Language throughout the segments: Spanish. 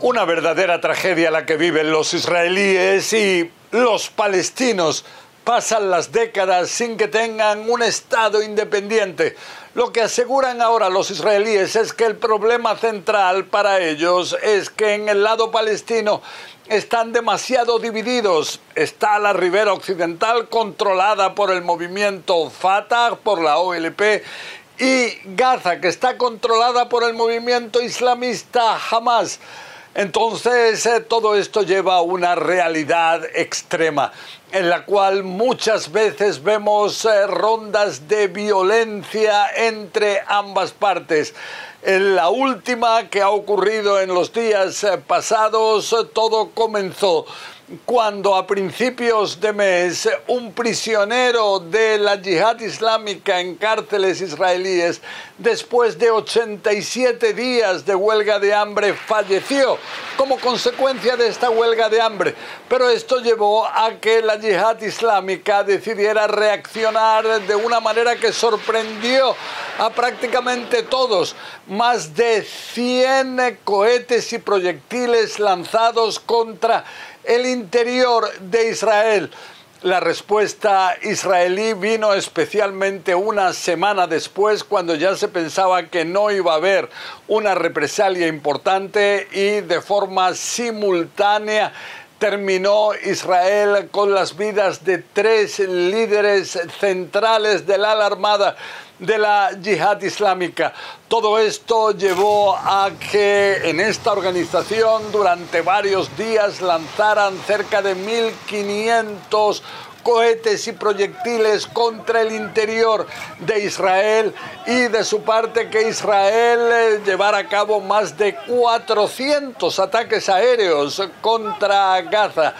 Una verdadera tragedia la que viven los israelíes y los palestinos. Pasan las décadas sin que tengan un Estado independiente. Lo que aseguran ahora los israelíes es que el problema central para ellos es que en el lado palestino están demasiado divididos. Está la ribera occidental controlada por el movimiento Fatah, por la OLP, y Gaza, que está controlada por el movimiento islamista Hamas. Entonces, eh, todo esto lleva a una realidad extrema en la cual muchas veces vemos eh, rondas de violencia entre ambas partes. En la última que ha ocurrido en los días eh, pasados, todo comenzó cuando a principios de mes un prisionero de la yihad islámica en cárceles israelíes, después de 87 días de huelga de hambre, falleció como consecuencia de esta huelga de hambre. Pero esto llevó a que la yihad islámica decidiera reaccionar de una manera que sorprendió a prácticamente todos. Más de 100 cohetes y proyectiles lanzados contra el interior de Israel. La respuesta israelí vino especialmente una semana después, cuando ya se pensaba que no iba a haber una represalia importante y de forma simultánea terminó Israel con las vidas de tres líderes centrales del ala armada de la yihad islámica. Todo esto llevó a que en esta organización durante varios días lanzaran cerca de 1.500 cohetes y proyectiles contra el interior de Israel y de su parte que Israel eh, llevara a cabo más de 400 ataques aéreos contra Gaza.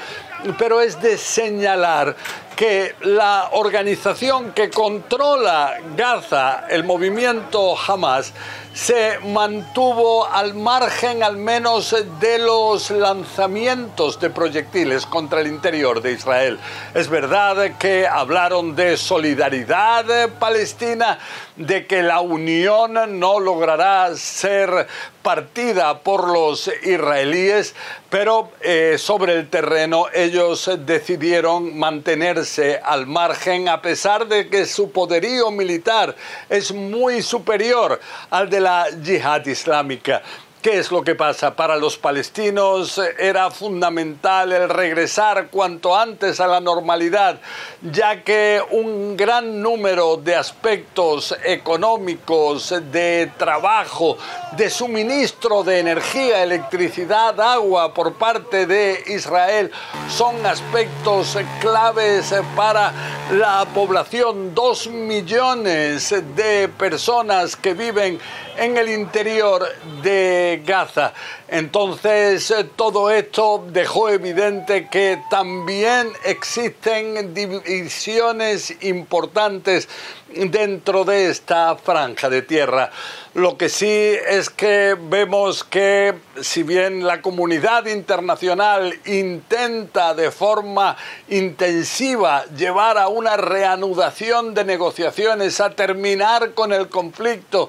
Pero es de señalar que la organización que controla Gaza, el movimiento Hamas, se mantuvo al margen al menos de los lanzamientos de proyectiles contra el interior de Israel. Es verdad que hablaron de solidaridad palestina, de que la unión no logrará ser partida por los israelíes, pero eh, sobre el terreno ellos decidieron mantenerse al margen a pesar de que su poderío militar es muy superior al de la yihad islámica. ¿Qué es lo que pasa? Para los palestinos era fundamental el regresar cuanto antes a la normalidad, ya que un gran número de aspectos económicos, de trabajo, de suministro de energía, electricidad, agua por parte de Israel son aspectos claves para la población. Dos millones de personas que viven en el interior de Gaza. Entonces, todo esto dejó evidente que también existen divisiones importantes dentro de esta franja de tierra. Lo que sí es que vemos que si bien la comunidad internacional intenta de forma intensiva llevar a una reanudación de negociaciones, a terminar con el conflicto,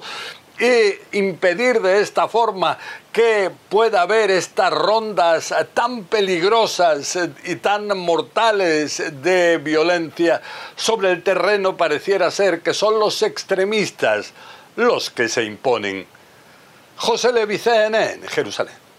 y impedir de esta forma que pueda haber estas rondas tan peligrosas y tan mortales de violencia sobre el terreno pareciera ser que son los extremistas los que se imponen. José Levicene en Jerusalén.